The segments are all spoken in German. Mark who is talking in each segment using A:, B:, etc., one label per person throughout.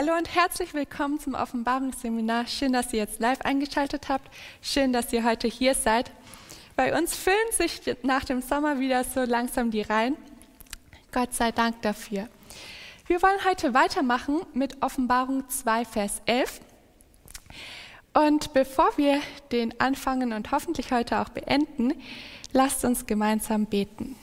A: Hallo und herzlich willkommen zum Offenbarungsseminar. Schön, dass ihr jetzt live eingeschaltet habt. Schön, dass ihr heute hier seid. Bei uns füllen sich nach dem Sommer wieder so langsam die Reihen. Gott sei Dank dafür. Wir wollen heute weitermachen mit Offenbarung 2, Vers 11. Und bevor wir den anfangen und hoffentlich heute auch beenden, lasst uns gemeinsam beten.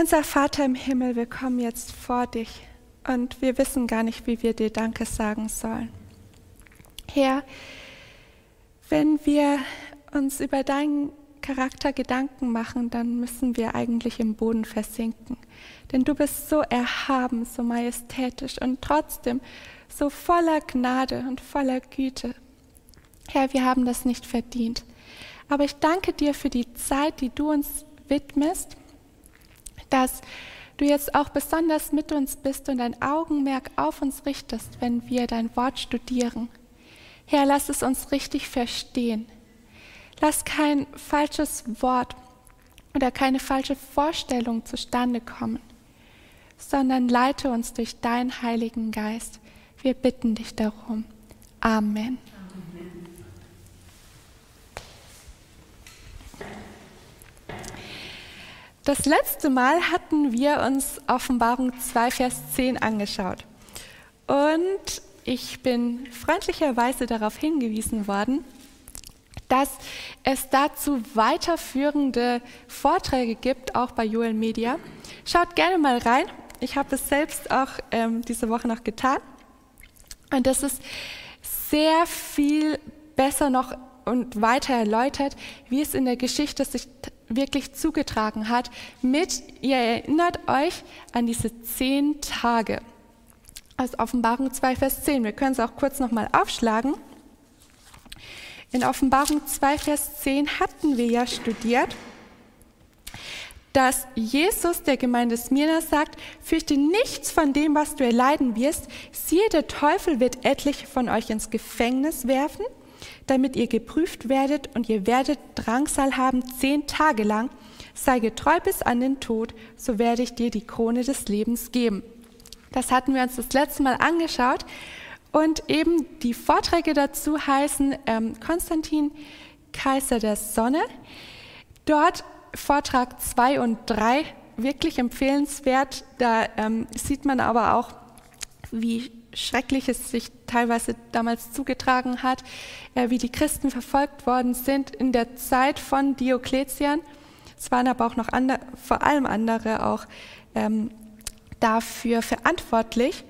A: Unser Vater im Himmel, wir kommen jetzt vor dich und wir wissen gar nicht, wie wir dir Danke sagen sollen. Herr, wenn wir uns über deinen Charakter Gedanken machen, dann müssen wir eigentlich im Boden versinken. Denn du bist so erhaben, so majestätisch und trotzdem so voller Gnade und voller Güte. Herr, wir haben das nicht verdient. Aber ich danke dir für die Zeit, die du uns widmest dass du jetzt auch besonders mit uns bist und dein Augenmerk auf uns richtest, wenn wir dein Wort studieren. Herr, lass es uns richtig verstehen. Lass kein falsches Wort oder keine falsche Vorstellung zustande kommen, sondern leite uns durch deinen Heiligen Geist. Wir bitten dich darum. Amen. Das letzte Mal hatten wir uns Offenbarung 2, Vers 10 angeschaut. Und ich bin freundlicherweise darauf hingewiesen worden, dass es dazu weiterführende Vorträge gibt, auch bei Joel Media. Schaut gerne mal rein. Ich habe es selbst auch ähm, diese Woche noch getan. Und das ist sehr viel besser noch und weiter erläutert, wie es in der Geschichte sich wirklich zugetragen hat, mit, ihr erinnert euch an diese zehn Tage aus Offenbarung 2, Vers 10. Wir können es auch kurz nochmal aufschlagen. In Offenbarung 2, Vers 10 hatten wir ja studiert, dass Jesus der Gemeinde Smyrna sagt, fürchte nichts von dem, was du erleiden wirst. Siehe, der Teufel wird etliche von euch ins Gefängnis werfen damit ihr geprüft werdet und ihr werdet Drangsal haben zehn Tage lang. Sei getreu bis an den Tod, so werde ich dir die Krone des Lebens geben. Das hatten wir uns das letzte Mal angeschaut. Und eben die Vorträge dazu heißen ähm, Konstantin, Kaiser der Sonne. Dort Vortrag 2 und 3, wirklich empfehlenswert. Da ähm, sieht man aber auch, wie Schreckliches sich teilweise damals zugetragen hat, äh, wie die Christen verfolgt worden sind in der Zeit von Diokletian. Es waren aber auch noch andere, vor allem andere auch ähm, dafür verantwortlich.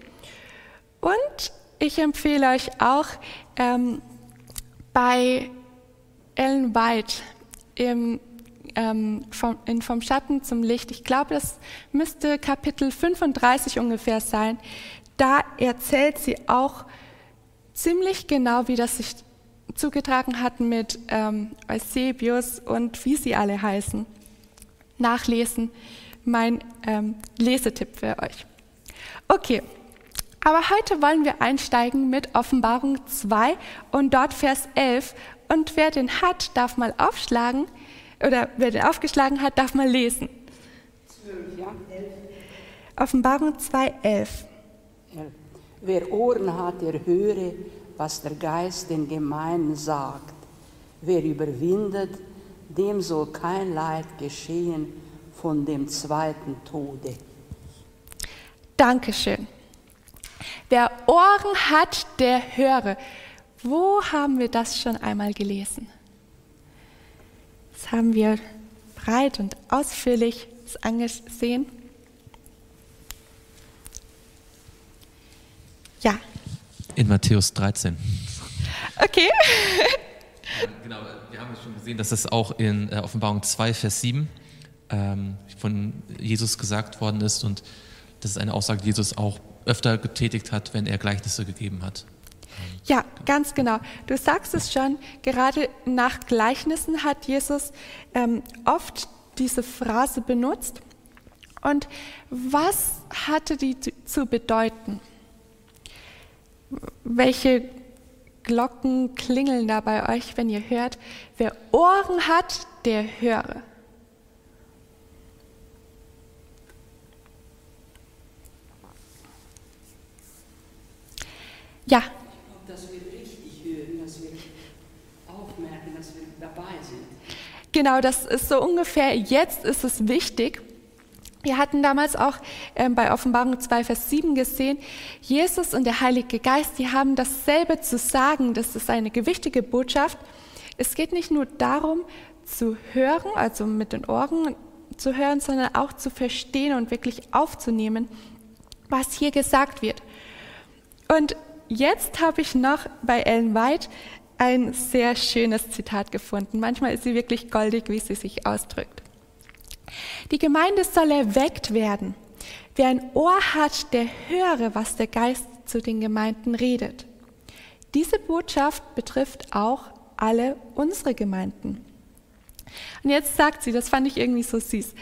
A: Und ich empfehle euch auch ähm, bei Ellen White im, ähm, vom, in Vom Schatten zum Licht, ich glaube, das müsste Kapitel 35 ungefähr sein, da erzählt sie auch ziemlich genau, wie das sich zugetragen hat mit ähm, Eusebius und wie sie alle heißen. Nachlesen, mein ähm, Lesetipp für euch. Okay, aber heute wollen wir einsteigen mit Offenbarung 2 und dort Vers 11. Und wer den hat, darf mal aufschlagen, oder wer den aufgeschlagen hat, darf mal lesen. 12, ja. Offenbarung 2, 11.
B: Wer Ohren hat, der höre, was der Geist den Gemeinden sagt. Wer überwindet, dem soll kein Leid geschehen von dem zweiten Tode.
A: Dankeschön. Wer Ohren hat, der höre. Wo haben wir das schon einmal gelesen? Das haben wir breit und ausführlich angesehen. Ja.
C: In Matthäus 13.
A: Okay.
C: genau, wir haben schon gesehen, dass es auch in äh, Offenbarung 2, Vers 7 ähm, von Jesus gesagt worden ist und das ist eine Aussage, die Jesus auch öfter getätigt hat, wenn er Gleichnisse gegeben hat.
A: Ja, ganz genau. Du sagst es schon, gerade nach Gleichnissen hat Jesus ähm, oft diese Phrase benutzt. Und was hatte die zu bedeuten? welche Glocken klingeln da bei euch, wenn ihr hört, wer Ohren hat, der höre. Ja.
B: Dass wir richtig hören, dass wir aufmerken, dass wir dabei sind.
A: Genau, das ist so ungefähr, jetzt ist es wichtig. Wir hatten damals auch ähm, bei Offenbarung 2, Vers 7 gesehen, Jesus und der Heilige Geist, die haben dasselbe zu sagen. Das ist eine gewichtige Botschaft. Es geht nicht nur darum, zu hören, also mit den Ohren zu hören, sondern auch zu verstehen und wirklich aufzunehmen, was hier gesagt wird. Und jetzt habe ich noch bei Ellen White ein sehr schönes Zitat gefunden. Manchmal ist sie wirklich goldig, wie sie sich ausdrückt. Die Gemeinde soll erweckt werden. Wer ein Ohr hat, der höre, was der Geist zu den Gemeinden redet. Diese Botschaft betrifft auch alle unsere Gemeinden. Und jetzt sagt sie, das fand ich irgendwie so süß,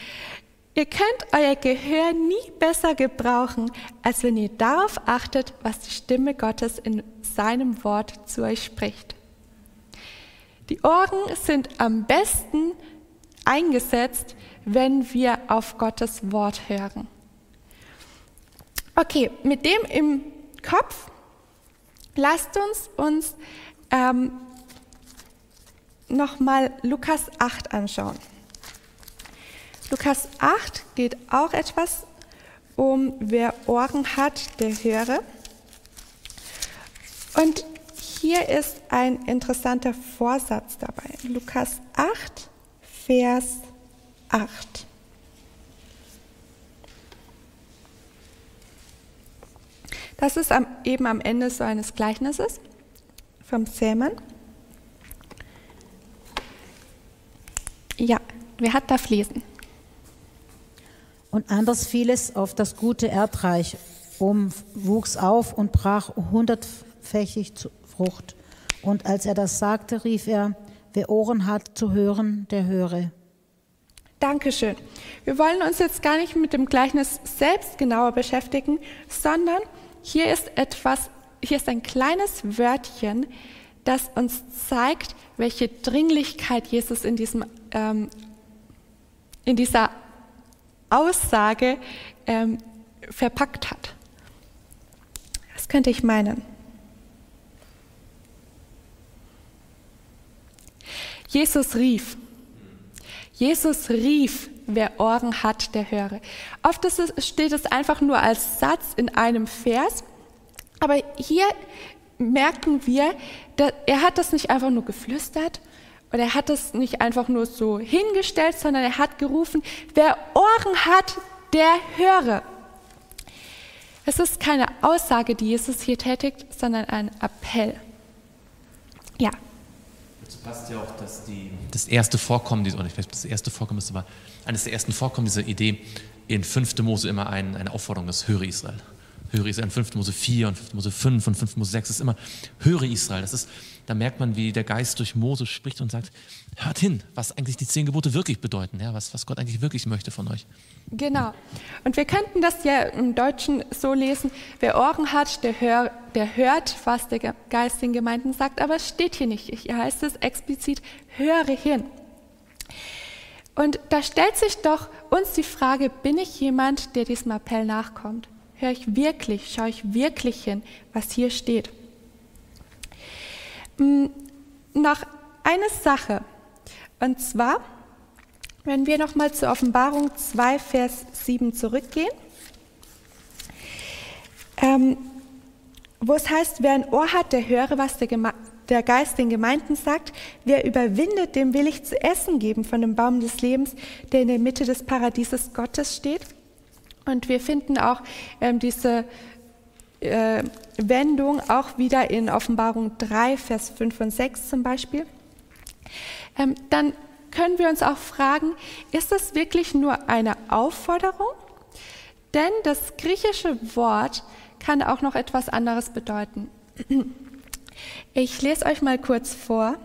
A: ihr könnt euer Gehör nie besser gebrauchen, als wenn ihr darauf achtet, was die Stimme Gottes in seinem Wort zu euch spricht. Die Ohren sind am besten eingesetzt, wenn wir auf Gottes Wort hören. Okay, mit dem im Kopf, lasst uns uns ähm, nochmal Lukas 8 anschauen. Lukas 8 geht auch etwas um, wer Ohren hat, der höre. Und hier ist ein interessanter Vorsatz dabei. Lukas 8, Vers 8. Das ist am, eben am Ende so eines Gleichnisses vom Sämann. Ja, wer hat da Lesen?
D: Und anders fiel es auf das gute Erdreich um, wuchs auf und brach hundertfächig Frucht. Und als er das sagte, rief er, wer Ohren hat zu hören, der höre.
A: Dankeschön. Wir wollen uns jetzt gar nicht mit dem Gleichnis selbst genauer beschäftigen, sondern hier ist etwas, hier ist ein kleines Wörtchen, das uns zeigt, welche Dringlichkeit Jesus in, diesem, ähm, in dieser Aussage ähm, verpackt hat. Was könnte ich meinen? Jesus rief. Jesus rief, wer Ohren hat, der höre. Oft steht es einfach nur als Satz in einem Vers, aber hier merken wir, er hat das nicht einfach nur geflüstert oder er hat das nicht einfach nur so hingestellt, sondern er hat gerufen, wer Ohren hat, der höre. Es ist keine Aussage, die Jesus hier tätigt, sondern ein Appell. Ja.
C: Passt ja auch, dass die, das erste Vorkommen, oder ich weiß, das erste Vorkommen ist, aber eines der ersten Vorkommen dieser Idee in 5. Mose immer ein, eine Aufforderung ist, höre Israel höre Israel in 5. Mose 4 und 5. Mose 5 und 5. Mose 6 ist immer, höre Israel. Das ist, da merkt man, wie der Geist durch Mose spricht und sagt, hört hin, was eigentlich die zehn Gebote wirklich bedeuten, ja, was, was Gott eigentlich wirklich möchte von euch.
A: Genau. Und wir könnten das ja im Deutschen so lesen, wer Ohren hat, der, hör, der hört, was der Geist den Gemeinden sagt, aber es steht hier nicht. Hier heißt es explizit, höre hin. Und da stellt sich doch uns die Frage, bin ich jemand, der diesem Appell nachkommt? höre ich wirklich, schaue ich wirklich hin, was hier steht. Noch eine Sache, und zwar, wenn wir nochmal zur Offenbarung 2, Vers 7 zurückgehen, ähm, wo es heißt, wer ein Ohr hat, der höre, was der, der Geist den Gemeinden sagt. Wer überwindet, dem will ich zu essen geben von dem Baum des Lebens, der in der Mitte des Paradieses Gottes steht. Und wir finden auch ähm, diese äh, Wendung auch wieder in Offenbarung 3, Vers 5 und 6 zum Beispiel. Ähm, dann können wir uns auch fragen, ist das wirklich nur eine Aufforderung? Denn das griechische Wort kann auch noch etwas anderes bedeuten. Ich lese euch mal kurz vor.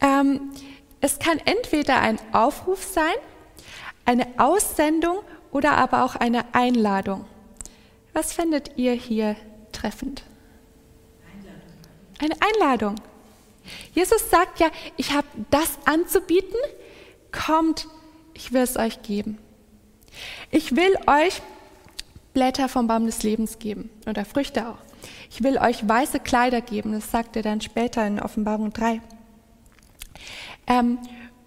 A: Ähm, es kann entweder ein Aufruf sein, eine Aussendung oder aber auch eine Einladung. Was findet ihr hier treffend? Eine Einladung. Jesus sagt ja, ich habe das anzubieten, kommt, ich will es euch geben. Ich will euch Blätter vom Baum des Lebens geben oder Früchte auch. Ich will euch weiße Kleider geben, das sagt er dann später in Offenbarung 3. Ähm,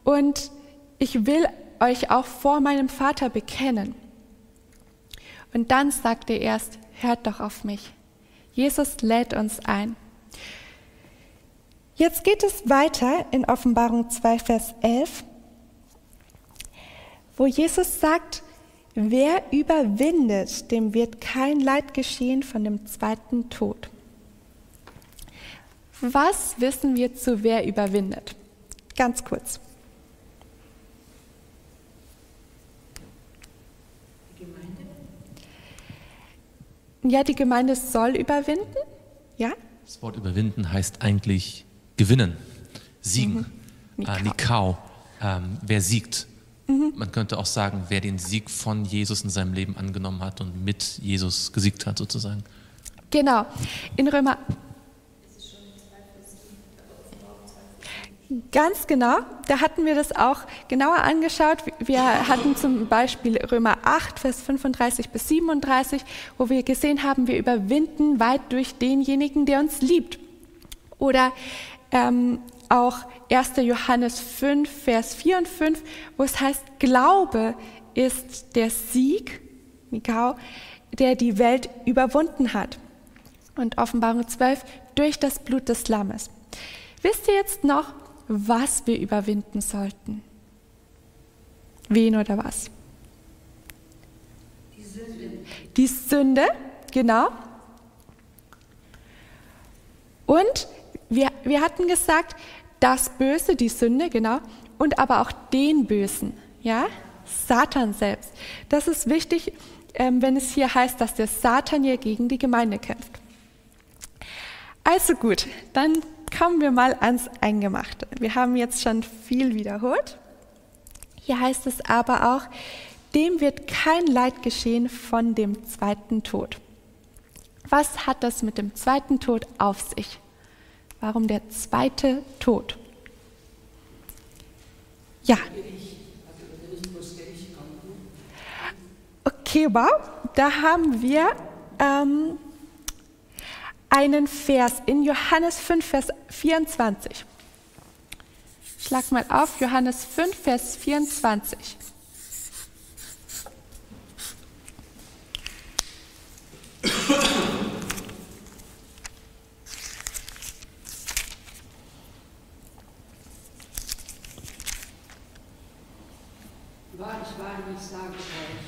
A: und ich will euch auch vor meinem Vater bekennen. Und dann sagt er erst, hört doch auf mich. Jesus lädt uns ein. Jetzt geht es weiter in Offenbarung 2, Vers 11, wo Jesus sagt, wer überwindet, dem wird kein Leid geschehen von dem zweiten Tod. Was wissen wir zu wer überwindet? Ganz kurz. Ja, die Gemeinde soll überwinden. Ja?
C: Das Wort überwinden heißt eigentlich gewinnen, siegen, mhm. Nikau. Äh, Nikau ähm, wer siegt. Mhm. Man könnte auch sagen, wer den Sieg von Jesus in seinem Leben angenommen hat und mit Jesus gesiegt hat, sozusagen.
A: Genau. In Römer Ganz genau, da hatten wir das auch genauer angeschaut. Wir hatten zum Beispiel Römer 8, Vers 35 bis 37, wo wir gesehen haben, wir überwinden weit durch denjenigen, der uns liebt. Oder ähm, auch 1. Johannes 5, Vers 4 und 5, wo es heißt, Glaube ist der Sieg, Mikau, der die Welt überwunden hat. Und Offenbarung 12, durch das Blut des Lammes. Wisst ihr jetzt noch, was wir überwinden sollten. Wen oder was? Die Sünde. Die Sünde, genau. Und wir, wir hatten gesagt, das Böse, die Sünde, genau, und aber auch den Bösen, ja, Satan selbst. Das ist wichtig, ähm, wenn es hier heißt, dass der Satan hier gegen die Gemeinde kämpft. Also gut, dann kommen wir mal ans Eingemachte. Wir haben jetzt schon viel wiederholt. Hier heißt es aber auch, dem wird kein Leid geschehen von dem zweiten Tod. Was hat das mit dem zweiten Tod auf sich? Warum der zweite Tod? Ja. Okay, wow. Da haben wir ähm, einen Vers in Johannes 5, Vers 24. Schlag mal auf, Johannes 5, Vers 24.
B: Wahrlich, wahrlich sage ich euch,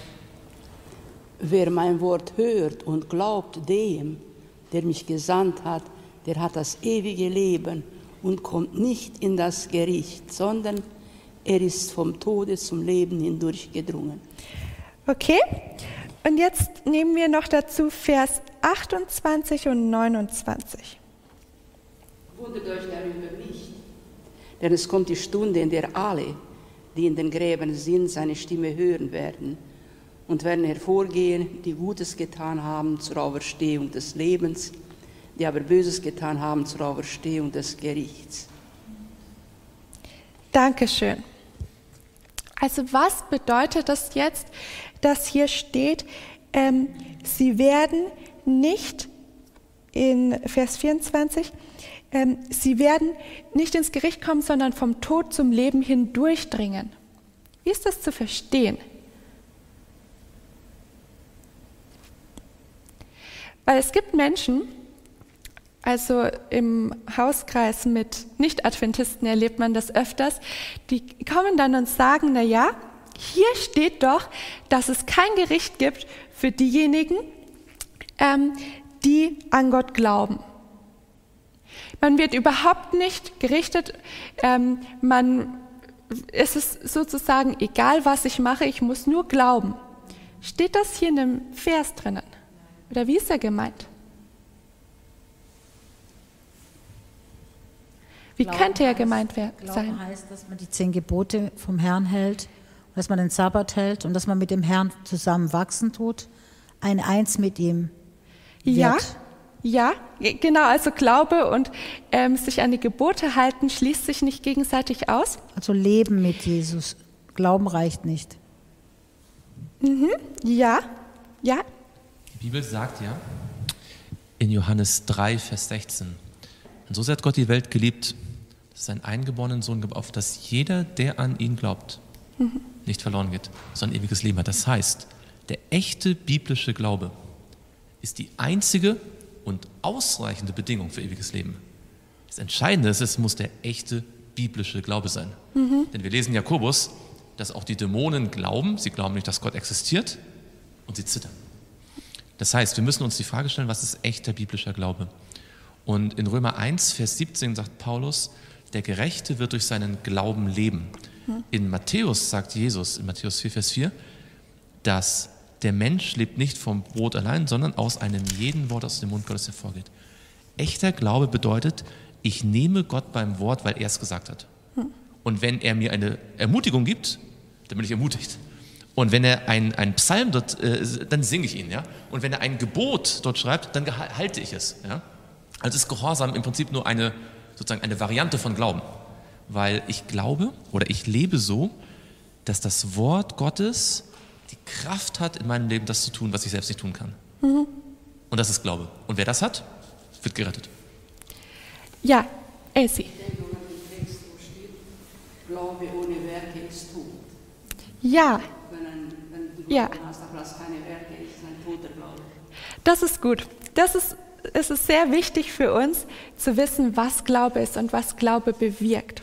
B: wer mein Wort hört und glaubt dem, der mich gesandt hat, der hat das ewige Leben und kommt nicht in das Gericht, sondern er ist vom Tode zum Leben hindurchgedrungen.
A: Okay, und jetzt nehmen wir noch dazu Vers 28 und 29.
B: Wundert euch darüber nicht, denn es kommt die Stunde, in der alle, die in den Gräbern sind, seine Stimme hören werden und werden hervorgehen, die Gutes getan haben zur Auferstehung des Lebens, die aber Böses getan haben zur Auferstehung des Gerichts.
A: Dankeschön. Also was bedeutet das jetzt, dass hier steht, ähm, sie werden nicht in Vers 24, ähm, sie werden nicht ins Gericht kommen, sondern vom Tod zum Leben hindurchdringen. Wie ist das zu verstehen? Weil es gibt Menschen, also im Hauskreis mit Nicht-Adventisten erlebt man das öfters, die kommen dann und sagen, na ja, hier steht doch, dass es kein Gericht gibt für diejenigen, ähm, die an Gott glauben. Man wird überhaupt nicht gerichtet, ähm, man, es ist sozusagen egal, was ich mache, ich muss nur glauben. Steht das hier in dem Vers drinnen? Oder wie ist er gemeint? Wie Glauben könnte er gemeint sein?
D: Glauben heißt, dass man die zehn Gebote vom Herrn hält, dass man den Sabbat hält und dass man mit dem Herrn zusammen wachsen tut, ein Eins mit ihm wird.
A: Ja, ja, genau. Also Glaube und ähm, sich an die Gebote halten schließt sich nicht gegenseitig aus.
D: Also Leben mit Jesus. Glauben reicht nicht.
A: Mhm. Ja, ja,
C: Bibel sagt ja in Johannes 3, Vers 16. Und so sehr hat Gott die Welt geliebt, dass es einen eingeborenen Sohn gibt, auf dass jeder, der an ihn glaubt, mhm. nicht verloren geht, sondern ewiges Leben hat. Das heißt, der echte biblische Glaube ist die einzige und ausreichende Bedingung für ewiges Leben. Das Entscheidende ist, es muss der echte biblische Glaube sein. Mhm. Denn wir lesen Jakobus, dass auch die Dämonen glauben, sie glauben nicht, dass Gott existiert und sie zittern. Das heißt, wir müssen uns die Frage stellen, was ist echter biblischer Glaube? Und in Römer 1, Vers 17 sagt Paulus, der Gerechte wird durch seinen Glauben leben. Mhm. In Matthäus sagt Jesus, in Matthäus 4, Vers 4, dass der Mensch lebt nicht vom Brot allein, sondern aus einem jeden Wort aus dem Mund Gottes hervorgeht. Echter Glaube bedeutet, ich nehme Gott beim Wort, weil er es gesagt hat. Und wenn er mir eine Ermutigung gibt, dann bin ich ermutigt. Und wenn er einen Psalm dort, äh, dann singe ich ihn. Ja? Und wenn er ein Gebot dort schreibt, dann halte ich es. Ja? Also ist Gehorsam im Prinzip nur eine, sozusagen eine Variante von Glauben. Weil ich glaube oder ich lebe so, dass das Wort Gottes die Kraft hat, in meinem Leben das zu tun, was ich selbst nicht tun kann. Mhm. Und das ist Glaube. Und wer das hat, wird gerettet.
A: Ja, Elsie.
B: Glaube ohne Werke ist tot.
A: Ja.
B: Wenn, ein, wenn du ja. hast, aber das keine Werke ist, ein toter Glaube.
A: Das ist gut. Das ist, es ist sehr wichtig für uns zu wissen, was Glaube ist und was Glaube bewirkt.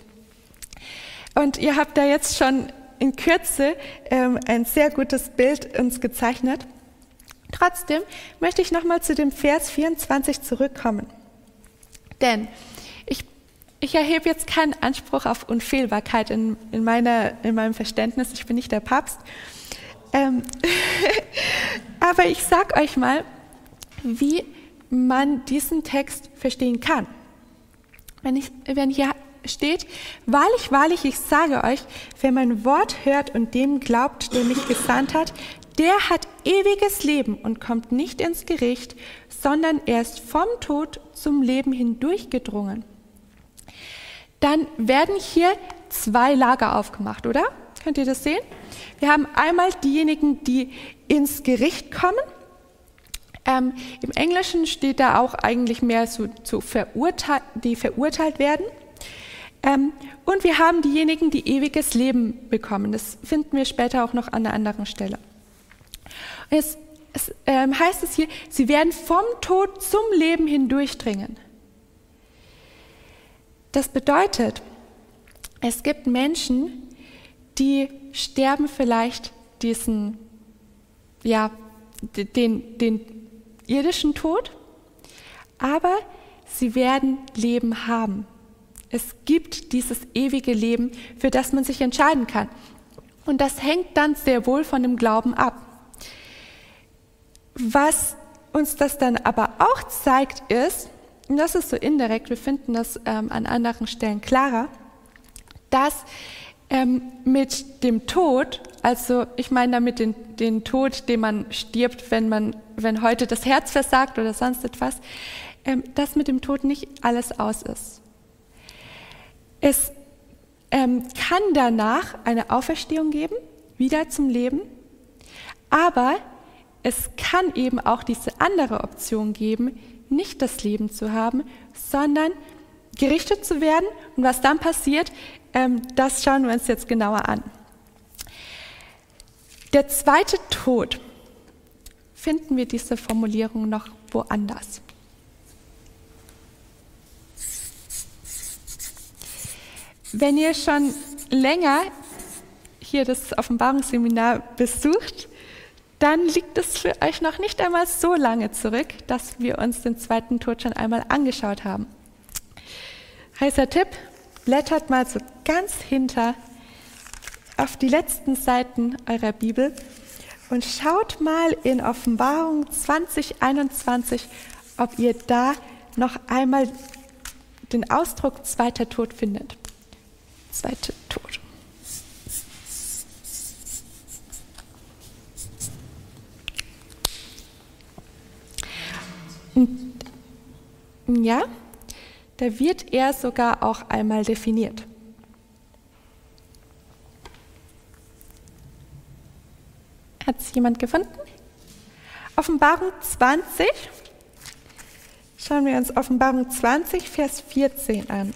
A: Und ihr habt da jetzt schon in Kürze ähm, ein sehr gutes Bild uns gezeichnet. Trotzdem möchte ich nochmal zu dem Vers 24 zurückkommen. Denn ich, ich erhebe jetzt keinen Anspruch auf Unfehlbarkeit in, in, meiner, in meinem Verständnis. Ich bin nicht der Papst. Ähm Aber ich sage euch mal, wie man diesen Text verstehen kann. Wenn, ich, wenn hier steht, wahrlich, wahrlich, ich sage euch, wer mein Wort hört und dem glaubt, der mich gesandt hat, der hat ewiges Leben und kommt nicht ins Gericht, sondern er ist vom Tod zum Leben hindurchgedrungen. Dann werden hier zwei Lager aufgemacht, oder? Könnt ihr das sehen? Wir haben einmal diejenigen, die ins Gericht kommen. Ähm, Im Englischen steht da auch eigentlich mehr so, zu verurteilt, die verurteilt werden. Ähm, und wir haben diejenigen, die ewiges Leben bekommen. Das finden wir später auch noch an einer anderen Stelle. Es, es ähm, heißt es hier, sie werden vom Tod zum Leben hindurchdringen. Das bedeutet, es gibt Menschen, die sterben vielleicht diesen, ja, den, den irdischen Tod, aber sie werden Leben haben. Es gibt dieses ewige Leben, für das man sich entscheiden kann. Und das hängt dann sehr wohl von dem Glauben ab. Was uns das dann aber auch zeigt, ist, und das ist so indirekt, wir finden das ähm, an anderen Stellen klarer, dass ähm, mit dem Tod, also ich meine damit den, den Tod, den man stirbt, wenn man, wenn heute das Herz versagt oder sonst etwas, ähm, dass mit dem Tod nicht alles aus ist. Es ähm, kann danach eine Auferstehung geben, wieder zum Leben, aber es kann eben auch diese andere Option geben, nicht das Leben zu haben, sondern gerichtet zu werden. Und was dann passiert, das schauen wir uns jetzt genauer an. Der zweite Tod, finden wir diese Formulierung noch woanders. Wenn ihr schon länger hier das Offenbarungsseminar besucht, dann liegt es für euch noch nicht einmal so lange zurück, dass wir uns den zweiten Tod schon einmal angeschaut haben. Heißer Tipp, blättert mal so ganz hinter auf die letzten Seiten eurer Bibel und schaut mal in Offenbarung 2021, ob ihr da noch einmal den Ausdruck zweiter Tod findet zweite Tod. Ja, da wird er sogar auch einmal definiert. Hat es jemand gefunden? Offenbarung 20, Schauen wir uns Offenbarung 20, Vers 14 an.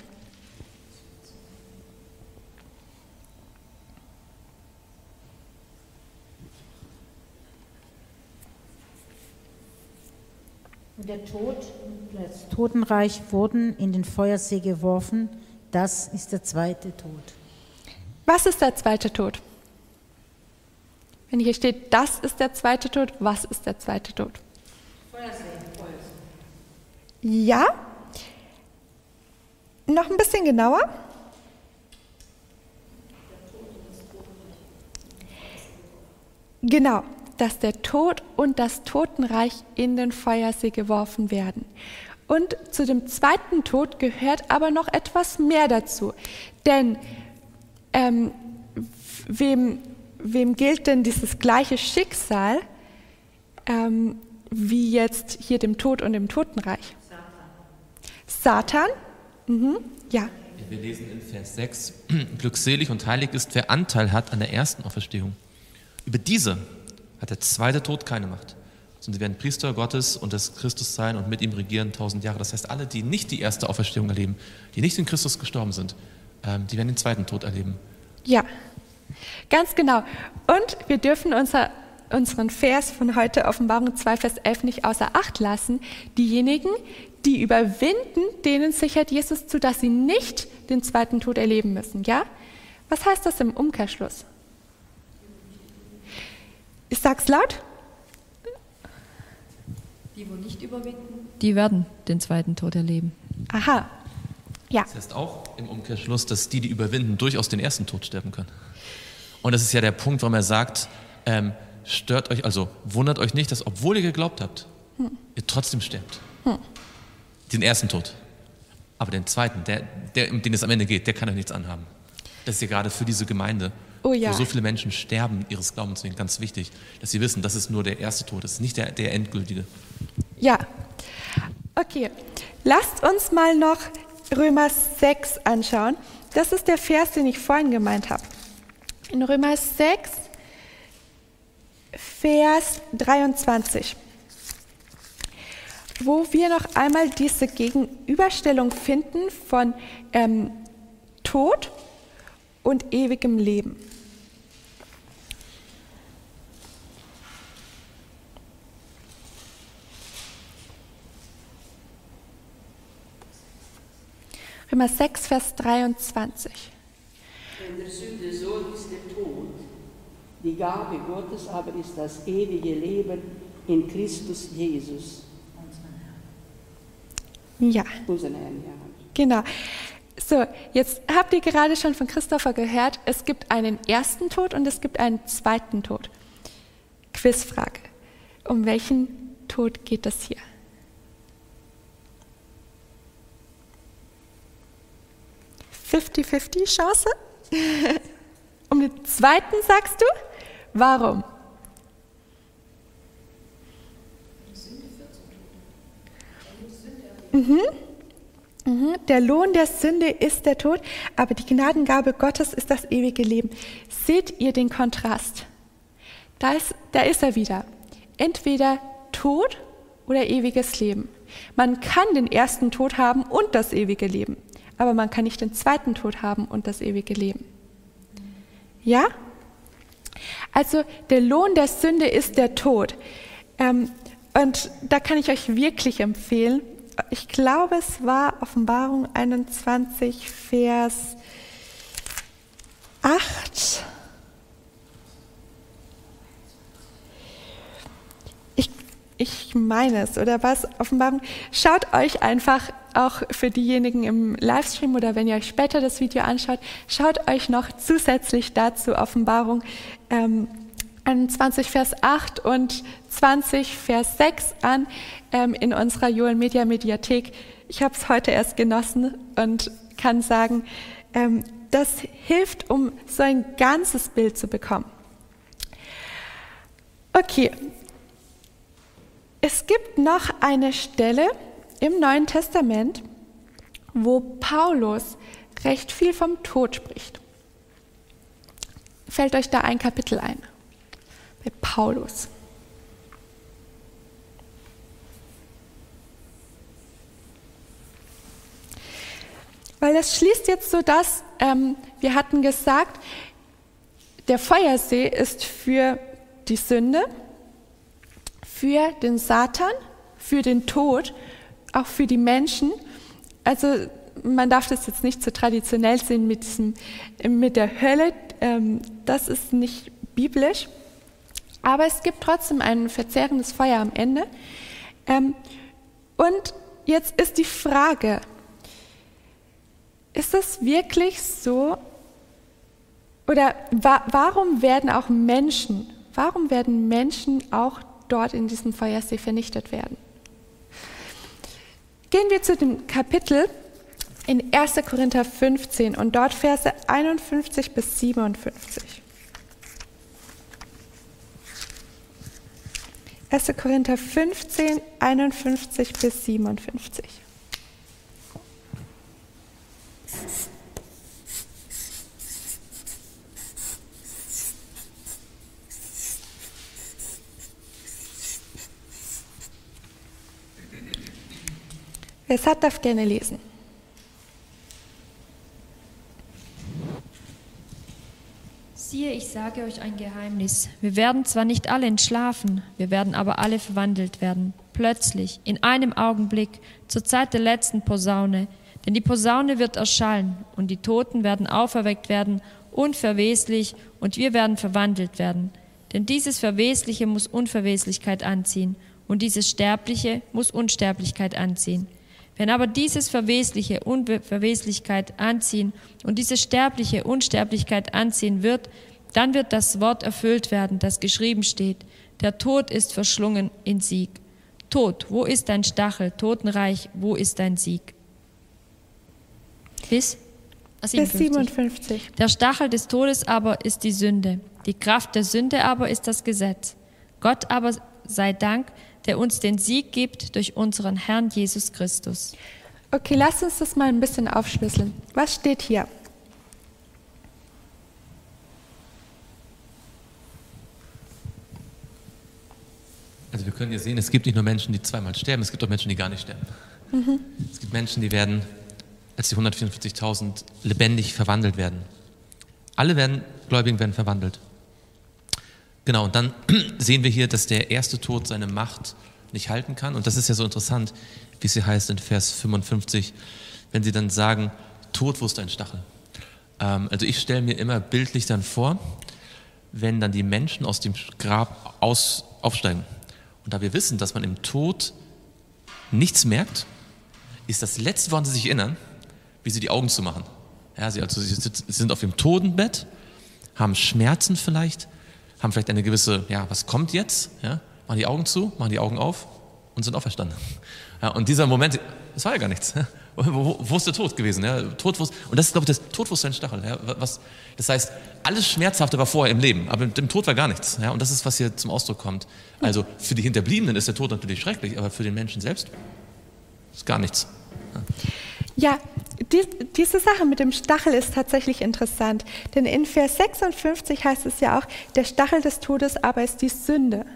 D: Der Tod das Totenreich wurden in den Feuersee geworfen. Das ist der zweite Tod.
A: Was ist der zweite Tod? Wenn hier steht, das ist der zweite Tod, was ist der zweite Tod? Feuersee. Ja. Noch ein bisschen genauer. Genau, dass der Tod und das Totenreich in den Feuersee geworfen werden. Und zu dem zweiten Tod gehört aber noch etwas mehr dazu. Denn ähm, wem, wem gilt denn dieses gleiche Schicksal ähm, wie jetzt hier dem Tod und dem Totenreich? Satan? Mhm. Ja.
C: Wir lesen in Vers 6, glückselig und heilig ist, wer Anteil hat an der ersten Auferstehung. Über diese hat der zweite Tod keine Macht. Sondern sie werden Priester Gottes und des Christus sein und mit ihm regieren tausend Jahre. Das heißt, alle, die nicht die erste Auferstehung erleben, die nicht in Christus gestorben sind, ähm, die werden den zweiten Tod erleben.
A: Ja, ganz genau. Und wir dürfen unser, unseren Vers von heute, Offenbarung 2, Vers 11, nicht außer Acht lassen. Diejenigen, die überwinden, denen sichert Jesus zu, dass sie nicht den zweiten Tod erleben müssen. Ja? Was heißt das im Umkehrschluss? Ich sag's laut.
E: Die, wo nicht überwinden, die werden den zweiten Tod erleben.
A: Aha. Ja.
C: Das heißt auch im Umkehrschluss, dass die, die überwinden, durchaus den ersten Tod sterben können. Und das ist ja der Punkt, warum er sagt, ähm, stört euch, also wundert euch nicht, dass obwohl ihr geglaubt habt, hm. ihr trotzdem sterbt. Hm. Den ersten Tod. Aber den zweiten, der, der, um den es am Ende geht, der kann euch nichts anhaben. Das ist ja gerade für diese Gemeinde
A: oh ja.
C: wo so viele Menschen sterben ihres Glaubens wegen, ganz wichtig, dass sie wissen, das ist nur der erste Tod, das ist nicht der, der endgültige.
A: Ja, okay. Lasst uns mal noch Römer 6 anschauen. Das ist der Vers, den ich vorhin gemeint habe. In Römer 6, Vers 23, wo wir noch einmal diese Gegenüberstellung finden von ähm, Tod und ewigem Leben. Römer 6, Vers 23.
B: Denn der Sünde Sohn ist der Tod. Die Gabe Gottes aber ist das ewige Leben in Christus Jesus.
A: Ja.
B: Unseren Herrn, ja.
A: Genau. So, jetzt habt ihr gerade schon von Christopher gehört, es gibt einen ersten Tod und es gibt einen zweiten Tod. Quizfrage. Um welchen Tod geht es hier? 50-50 Chance? um den zweiten sagst du? Warum? Mhm. Mhm. Der Lohn der Sünde ist der Tod, aber die Gnadengabe Gottes ist das ewige Leben. Seht ihr den Kontrast? Da ist, da ist er wieder. Entweder Tod oder ewiges Leben. Man kann den ersten Tod haben und das ewige Leben aber man kann nicht den zweiten Tod haben und das ewige Leben. Ja? Also der Lohn der Sünde ist der Tod. Ähm, und da kann ich euch wirklich empfehlen, ich glaube, es war Offenbarung 21, Vers 8. Ich, ich meine es, oder was? Offenbarung. Schaut euch einfach auch für diejenigen im Livestream oder wenn ihr euch später das Video anschaut, schaut euch noch zusätzlich dazu Offenbarung ähm, 21 Vers 8 und 20 Vers 6 an ähm, in unserer Joel Media Mediathek. Ich habe es heute erst genossen und kann sagen, ähm, das hilft, um so ein ganzes Bild zu bekommen. Okay, es gibt noch eine Stelle im Neuen Testament, wo Paulus recht viel vom Tod spricht. Fällt euch da ein Kapitel ein? Bei Paulus. Weil das schließt jetzt so dass ähm, wir hatten gesagt, der Feuersee ist für die Sünde für den Satan, für den Tod, auch für die Menschen. Also man darf das jetzt nicht so traditionell sehen mit, diesem, mit der Hölle, ähm, das ist nicht biblisch. Aber es gibt trotzdem ein verzehrendes Feuer am Ende. Ähm, und jetzt ist die Frage, ist es wirklich so, oder wa warum werden auch Menschen, warum werden Menschen auch dort in diesem Feuersee vernichtet werden? Gehen wir zu dem Kapitel in 1. Korinther 15 und dort Verse 51 bis 57. 1. Korinther 15, 51 bis 57. Es hat, darf gerne lesen.
E: Siehe, ich sage euch ein Geheimnis. Wir werden zwar nicht alle entschlafen, wir werden aber alle verwandelt werden. Plötzlich, in einem Augenblick, zur Zeit der letzten Posaune. Denn die Posaune wird erschallen und die Toten werden auferweckt werden, unverweslich, und wir werden verwandelt werden. Denn dieses Verwesliche muss Unverweslichkeit anziehen und dieses Sterbliche muss Unsterblichkeit anziehen. Wenn aber dieses Verwesliche Unverweslichkeit anziehen und diese Sterbliche Unsterblichkeit anziehen wird, dann wird das Wort erfüllt werden, das geschrieben steht. Der Tod ist verschlungen in Sieg. Tod, wo ist dein Stachel? Totenreich, wo ist dein Sieg?
A: Bis? 57. Bis 57.
E: Der Stachel des Todes aber ist die Sünde. Die Kraft der Sünde aber ist das Gesetz. Gott aber sei Dank, der uns den Sieg gibt durch unseren Herrn Jesus Christus.
A: Okay, lass uns das mal ein bisschen aufschlüsseln. Was steht hier?
C: Also wir können hier sehen, es gibt nicht nur Menschen, die zweimal sterben, es gibt auch Menschen, die gar nicht sterben. Mhm. Es gibt Menschen, die werden, als die 144.000 lebendig verwandelt werden. Alle werden, Gläubigen werden verwandelt. Genau, und dann sehen wir hier, dass der erste Tod seine Macht nicht halten kann. Und das ist ja so interessant, wie es hier heißt in Vers 55, wenn sie dann sagen, Tod, wo ist dein Stachel? Ähm, also ich stelle mir immer bildlich dann vor, wenn dann die Menschen aus dem Grab aus, aufsteigen. Und da wir wissen, dass man im Tod nichts merkt, ist das Letzte, woran sie sich erinnern, wie sie die Augen zu machen. Ja, sie, also, sie sind auf dem Totenbett, haben Schmerzen vielleicht, haben vielleicht eine gewisse, ja, was kommt jetzt? Ja, machen die Augen zu, machen die Augen auf und sind auferstanden. Ja, und dieser Moment, das war ja gar nichts. Ja. Wo, wo, ist der Tod gewesen? Ja, Tod, wo, und das ist, glaube ich, das Tod, wo ist dein Stachel? Ja, was, das heißt, alles Schmerzhafte war vorher im Leben, aber mit dem Tod war gar nichts. Ja, und das ist, was hier zum Ausdruck kommt. Also für die Hinterbliebenen ist der Tod natürlich schrecklich, aber für den Menschen selbst ist gar nichts.
A: Ja, die, diese Sache mit dem Stachel ist tatsächlich interessant, denn in Vers 56 heißt es ja auch, der Stachel des Todes aber ist die Sünde.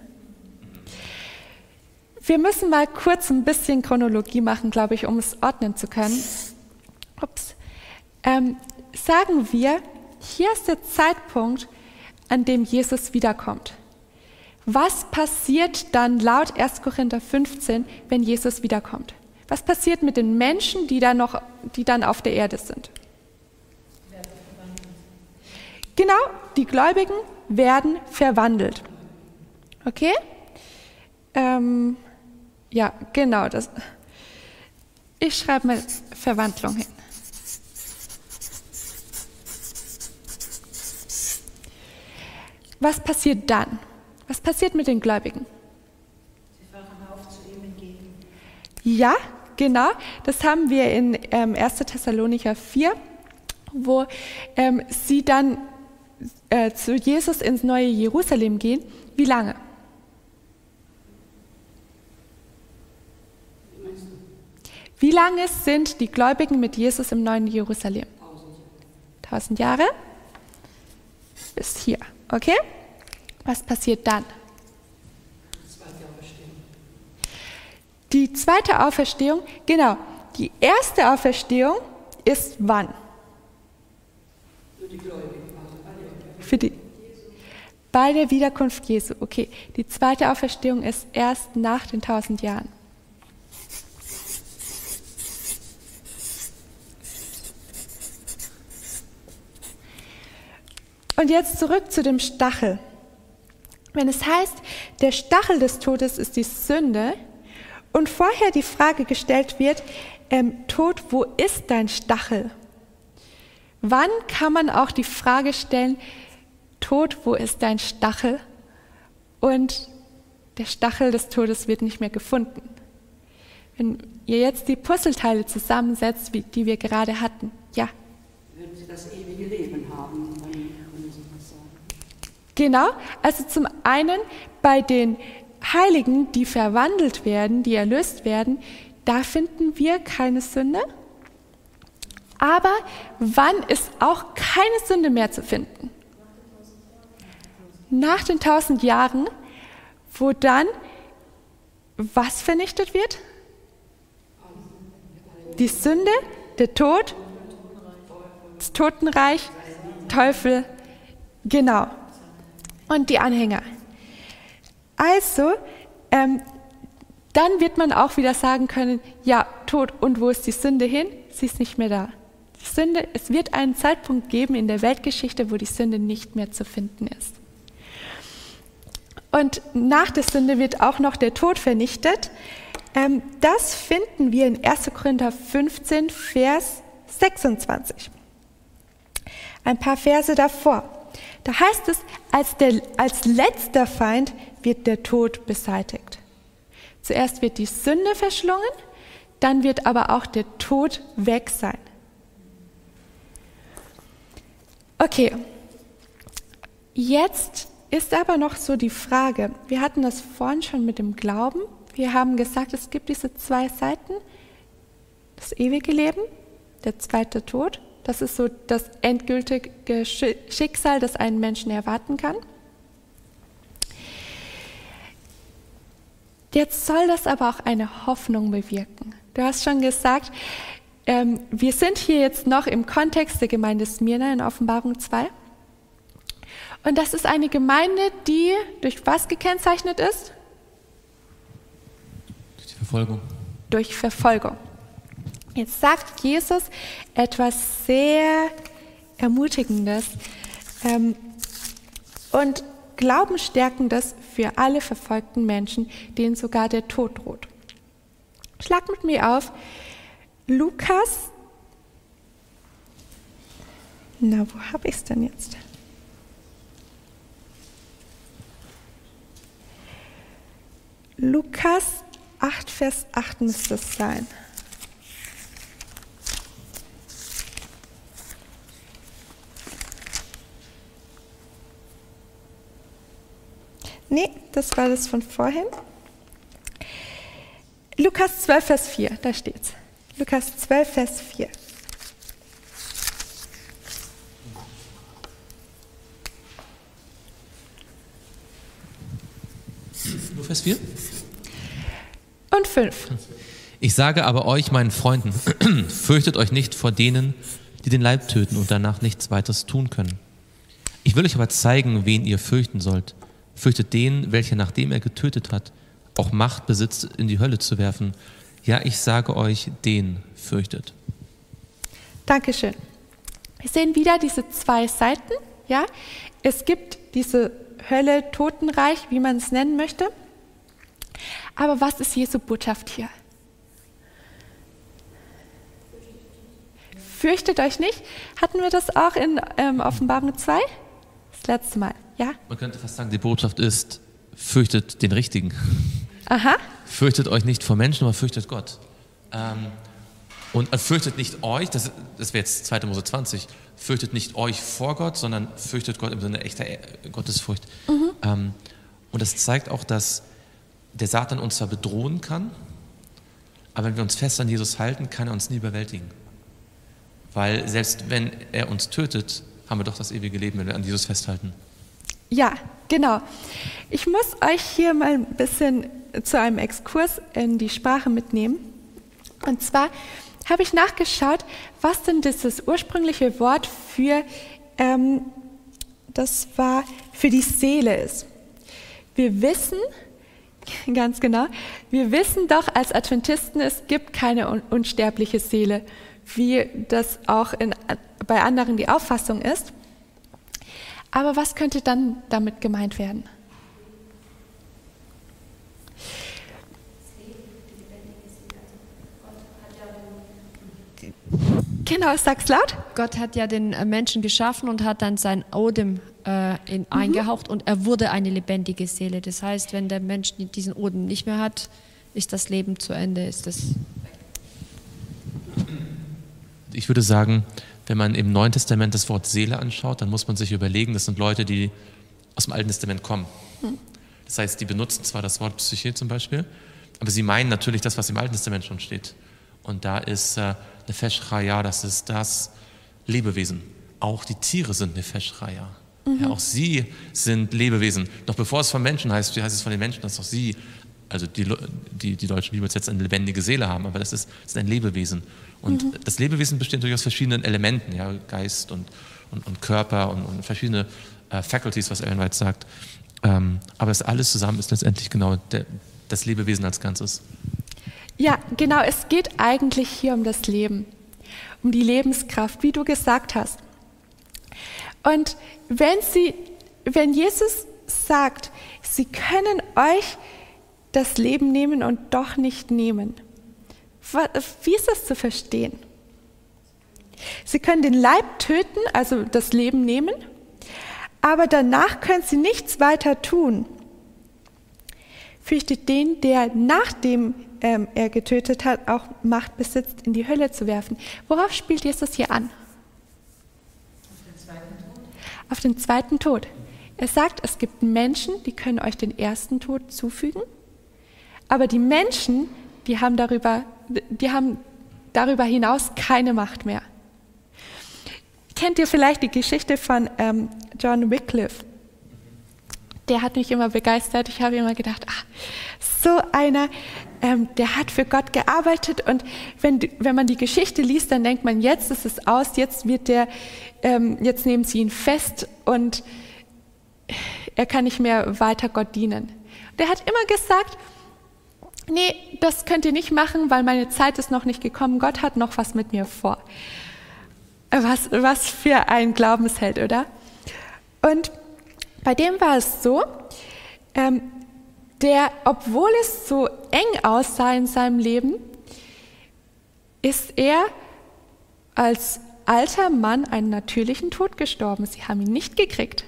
A: Wir müssen mal kurz ein bisschen Chronologie machen, glaube ich, um es ordnen zu können. Ups. Ähm, sagen wir, hier ist der Zeitpunkt, an dem Jesus wiederkommt. Was passiert dann laut 1. Korinther 15, wenn Jesus wiederkommt? Was passiert mit den Menschen, die dann, noch, die dann auf der Erde sind? Genau, die Gläubigen werden verwandelt. Okay? Ähm, ja, genau. Das. Ich schreibe mal Verwandlung hin. Was passiert dann? Was passiert mit den Gläubigen? Sie fahren auf zu ihm entgegen. Ja, Genau, das haben wir in ähm, 1. Thessalonicher 4, wo ähm, sie dann äh, zu Jesus ins neue Jerusalem gehen. Wie lange? Wie lange sind die Gläubigen mit Jesus im neuen Jerusalem? Tausend Jahre. Bis hier. Okay? Was passiert dann? Die zweite Auferstehung, genau, die erste Auferstehung ist wann? Für die bei der Wiederkunft Jesu. Okay, die zweite Auferstehung ist erst nach den tausend Jahren. Und jetzt zurück zu dem Stachel. Wenn es heißt, der Stachel des Todes ist die Sünde und vorher die Frage gestellt wird, ähm, Tod, wo ist dein Stachel? Wann kann man auch die Frage stellen, Tod, wo ist dein Stachel? Und der Stachel des Todes wird nicht mehr gefunden. Wenn ihr jetzt die Puzzleteile zusammensetzt, wie, die wir gerade hatten, ja.
B: Würden Sie das ewige Leben haben, dann können Sie was sagen.
A: Genau, also zum einen bei den Heiligen, die verwandelt werden, die erlöst werden, da finden wir keine Sünde. Aber wann ist auch keine Sünde mehr zu finden? Nach den tausend Jahren, wo dann was vernichtet wird? Die Sünde, der Tod, das Totenreich, Teufel, genau. Und die Anhänger. Also, ähm, dann wird man auch wieder sagen können, ja, Tod, und wo ist die Sünde hin? Sie ist nicht mehr da. Die Sünde, es wird einen Zeitpunkt geben in der Weltgeschichte, wo die Sünde nicht mehr zu finden ist. Und nach der Sünde wird auch noch der Tod vernichtet. Ähm, das finden wir in 1. Korinther 15, Vers 26. Ein paar Verse davor. Da heißt es, als, der, als letzter Feind wird der Tod beseitigt. Zuerst wird die Sünde verschlungen, dann wird aber auch der Tod weg sein. Okay, jetzt ist aber noch so die Frage, wir hatten das vorhin schon mit dem Glauben, wir haben gesagt, es gibt diese zwei Seiten, das ewige Leben, der zweite Tod, das ist so das endgültige Schicksal, das einen Menschen erwarten kann. Jetzt soll das aber auch eine Hoffnung bewirken. Du hast schon gesagt, ähm, wir sind hier jetzt noch im Kontext der Gemeinde Smyrna in Offenbarung 2. Und das ist eine Gemeinde, die durch was gekennzeichnet ist?
C: Durch die Verfolgung.
A: Durch Verfolgung. Jetzt sagt Jesus etwas sehr Ermutigendes ähm, und Glaubenstärkendes für alle verfolgten Menschen, denen sogar der Tod droht. Schlag mit mir auf Lukas. Na, wo habe ich es denn jetzt? Lukas 8, Vers 8 müsste es sein. Nee, das war das von vorhin. Lukas 12, Vers 4, da steht's. Lukas 12, Vers 4.
C: Nur Vers 4?
A: Und 5.
C: Ich sage aber euch, meinen Freunden, fürchtet euch nicht vor denen, die den Leib töten und danach nichts weiteres tun können. Ich will euch aber zeigen, wen ihr fürchten sollt. Fürchtet den, welcher nachdem er getötet hat, auch Macht besitzt, in die Hölle zu werfen. Ja, ich sage euch, den fürchtet.
A: Dankeschön. Wir sehen wieder diese zwei Seiten. Ja? Es gibt diese Hölle, Totenreich, wie man es nennen möchte. Aber was ist Jesu Botschaft hier? Fürchtet euch nicht. Hatten wir das auch in ähm, Offenbarung 2? Das letzte Mal, ja?
C: Man könnte fast sagen, die Botschaft ist, fürchtet den Richtigen.
A: Aha.
C: Fürchtet euch nicht vor Menschen, aber fürchtet Gott. Ähm, und äh, fürchtet nicht euch, das, das wäre jetzt 2. Mose 20, fürchtet nicht euch vor Gott, sondern fürchtet Gott im Sinne echter äh, Gottesfurcht. Mhm. Ähm, und das zeigt auch, dass der Satan uns zwar bedrohen kann, aber wenn wir uns fest an Jesus halten, kann er uns nie überwältigen. Weil selbst wenn er uns tötet, haben wir doch das ewige Leben, wenn wir an Jesus festhalten.
A: Ja, genau. Ich muss euch hier mal ein bisschen zu einem Exkurs in die Sprache mitnehmen. Und zwar habe ich nachgeschaut, was denn dieses ursprüngliche Wort für, ähm, das war, für die Seele ist. Wir wissen, ganz genau, wir wissen doch als Adventisten, es gibt keine un unsterbliche Seele, wie das auch in, bei anderen die Auffassung ist. Aber was könnte dann damit gemeint werden? Genau, sag's laut.
E: Gott hat ja den äh, Menschen geschaffen und hat dann sein Odem äh, in, mhm. eingehaucht und er wurde eine lebendige Seele. Das heißt, wenn der Mensch diesen Odem nicht mehr hat, ist das Leben zu Ende. Ist das
C: ich würde sagen, wenn man im Neuen Testament das Wort Seele anschaut, dann muss man sich überlegen, das sind Leute, die aus dem Alten Testament kommen. Mhm. Das heißt, die benutzen zwar das Wort Psyche zum Beispiel, aber sie meinen natürlich das, was im Alten Testament schon steht. Und da ist äh, Nefesh Chaya, das ist das Lebewesen. Auch die Tiere sind Nefesh Chaya. Mhm. Ja, auch sie sind Lebewesen. Noch bevor es von Menschen heißt, wie heißt es von den Menschen, dass auch sie, also die, die, die deutschen Bibelsätze, eine lebendige Seele haben, aber das ist, das ist ein Lebewesen. Und mhm. das Lebewesen besteht natürlich aus verschiedenen Elementen, ja, Geist und, und, und Körper und, und verschiedene äh, Faculties, was Ellen White sagt. Ähm, aber das alles zusammen ist letztendlich genau der, das Lebewesen als Ganzes.
A: Ja, genau, es geht eigentlich hier um das Leben, um die Lebenskraft, wie du gesagt hast. Und wenn, sie, wenn Jesus sagt, sie können euch das Leben nehmen und doch nicht nehmen, wie ist das zu verstehen? Sie können den Leib töten, also das Leben nehmen, aber danach können sie nichts weiter tun. Fürchtet den, der nachdem ähm, er getötet hat, auch Macht besitzt, in die Hölle zu werfen. Worauf spielt Jesus hier an? Auf den zweiten Tod. Auf den zweiten Tod. Er sagt, es gibt Menschen, die können euch den ersten Tod zufügen, aber die Menschen, die haben darüber, die haben darüber hinaus keine Macht mehr. Kennt ihr vielleicht die Geschichte von ähm, John Wycliffe? Der hat mich immer begeistert. Ich habe immer gedacht, ach, so einer, ähm, der hat für Gott gearbeitet und wenn, wenn man die Geschichte liest, dann denkt man, jetzt ist es aus, jetzt wird der, ähm, jetzt nehmen sie ihn fest und er kann nicht mehr weiter Gott dienen. Der hat immer gesagt, nee, das könnt ihr nicht machen, weil meine Zeit ist noch nicht gekommen, Gott hat noch was mit mir vor. Was, was für ein Glaubensheld, oder? Und bei dem war es so, ähm, der, obwohl es so eng aussah in seinem Leben, ist er als alter Mann einen natürlichen Tod gestorben. Sie haben ihn nicht gekriegt.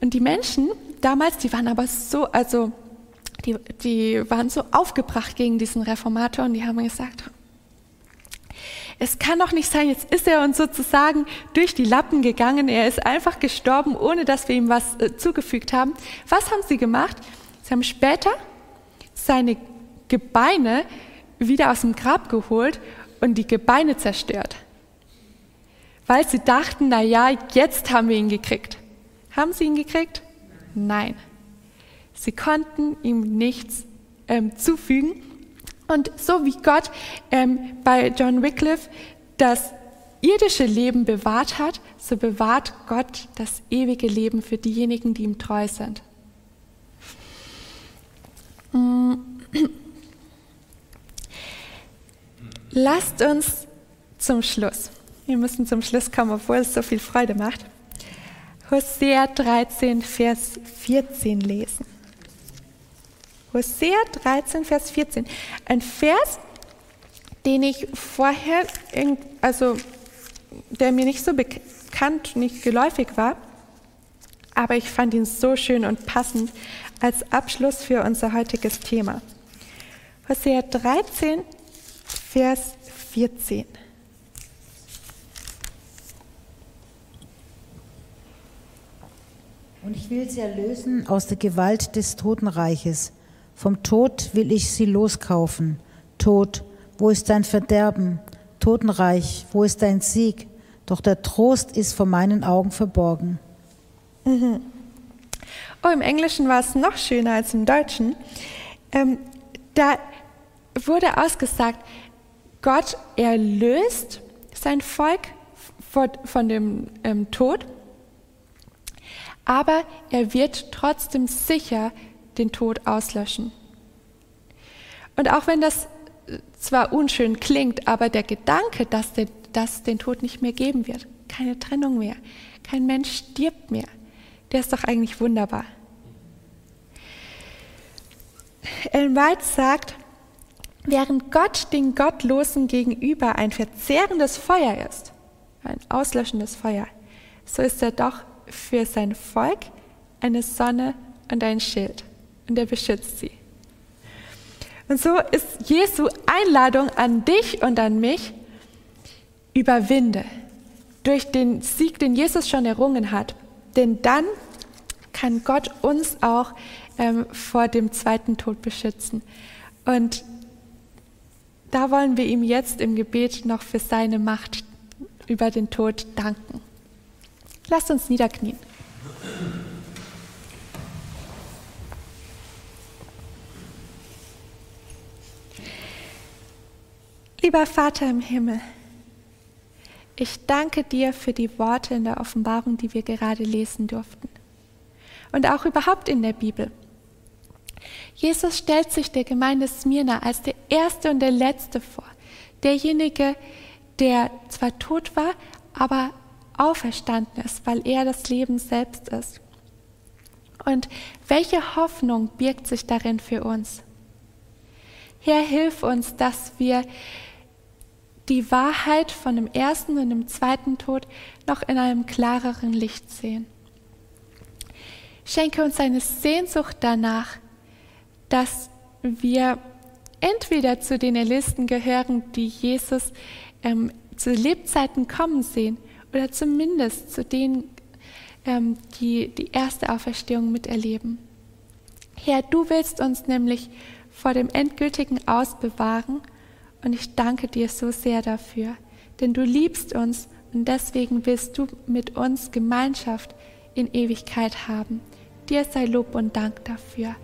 A: Und die Menschen damals, die waren aber so, also die, die waren so aufgebracht gegen diesen Reformator und die haben gesagt, es kann doch nicht sein, jetzt ist er uns sozusagen durch die Lappen gegangen, er ist einfach gestorben, ohne dass wir ihm was äh, zugefügt haben. Was haben sie gemacht? Sie haben später seine Gebeine wieder aus dem Grab geholt und die Gebeine zerstört. Weil sie dachten, na ja, jetzt haben wir ihn gekriegt. Haben sie ihn gekriegt? Nein. Sie konnten ihm nichts ähm, zufügen. Und so wie Gott ähm, bei John Wycliffe das irdische Leben bewahrt hat, so bewahrt Gott das ewige Leben für diejenigen, die ihm treu sind. Mm. Lasst uns zum Schluss, wir müssen zum Schluss kommen, obwohl es so viel Freude macht, Hosea 13, Vers 14 lesen. Hosea 13, Vers 14. Ein Vers, den ich vorher, also der mir nicht so bekannt, nicht geläufig war, aber ich fand ihn so schön und passend als Abschluss für unser heutiges Thema. Hosea 13, Vers 14.
D: Und ich will sie erlösen aus der Gewalt des Totenreiches. Vom Tod will ich sie loskaufen. Tod, wo ist dein Verderben? Totenreich, wo ist dein Sieg? Doch der Trost ist vor meinen Augen verborgen.
A: Mhm. Oh, im Englischen war es noch schöner als im Deutschen. Ähm, da wurde ausgesagt, Gott erlöst sein Volk von dem ähm, Tod, aber er wird trotzdem sicher den Tod auslöschen. Und auch wenn das zwar unschön klingt, aber der Gedanke, dass es den Tod nicht mehr geben wird, keine Trennung mehr, kein Mensch stirbt mehr, der ist doch eigentlich wunderbar. Ellen White sagt, während Gott den Gottlosen gegenüber ein verzehrendes Feuer ist, ein auslöschendes Feuer, so ist er doch für sein Volk eine Sonne und ein Schild und er beschützt sie. Und so ist Jesu Einladung an dich und an mich, überwinde durch den Sieg, den Jesus schon errungen hat. Denn dann kann Gott uns auch ähm, vor dem zweiten Tod beschützen. Und da wollen wir ihm jetzt im Gebet noch für seine Macht über den Tod danken. Lasst uns niederknien. Lieber Vater im Himmel, ich danke dir für die Worte in der Offenbarung, die wir gerade lesen durften. Und auch überhaupt in der Bibel. Jesus stellt sich der Gemeinde Smyrna als der Erste und der Letzte vor. Derjenige, der zwar tot war, aber auferstanden ist, weil er das Leben selbst ist. Und welche Hoffnung birgt sich darin für uns? Herr, hilf uns, dass wir die Wahrheit von dem ersten und dem zweiten Tod noch in einem klareren Licht sehen. Schenke uns eine Sehnsucht danach, dass wir entweder zu den Erlisten gehören, die Jesus ähm, zu Lebzeiten kommen sehen, oder zumindest zu denen, ähm, die die erste Auferstehung miterleben. Herr, du willst uns nämlich vor dem endgültigen Aus bewahren und ich danke dir so sehr dafür, denn du liebst uns und deswegen willst du mit uns Gemeinschaft in Ewigkeit haben. Dir sei Lob und Dank dafür.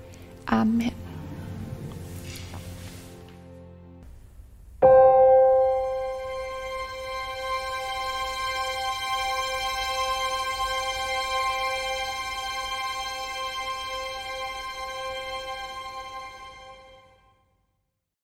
A: Amen.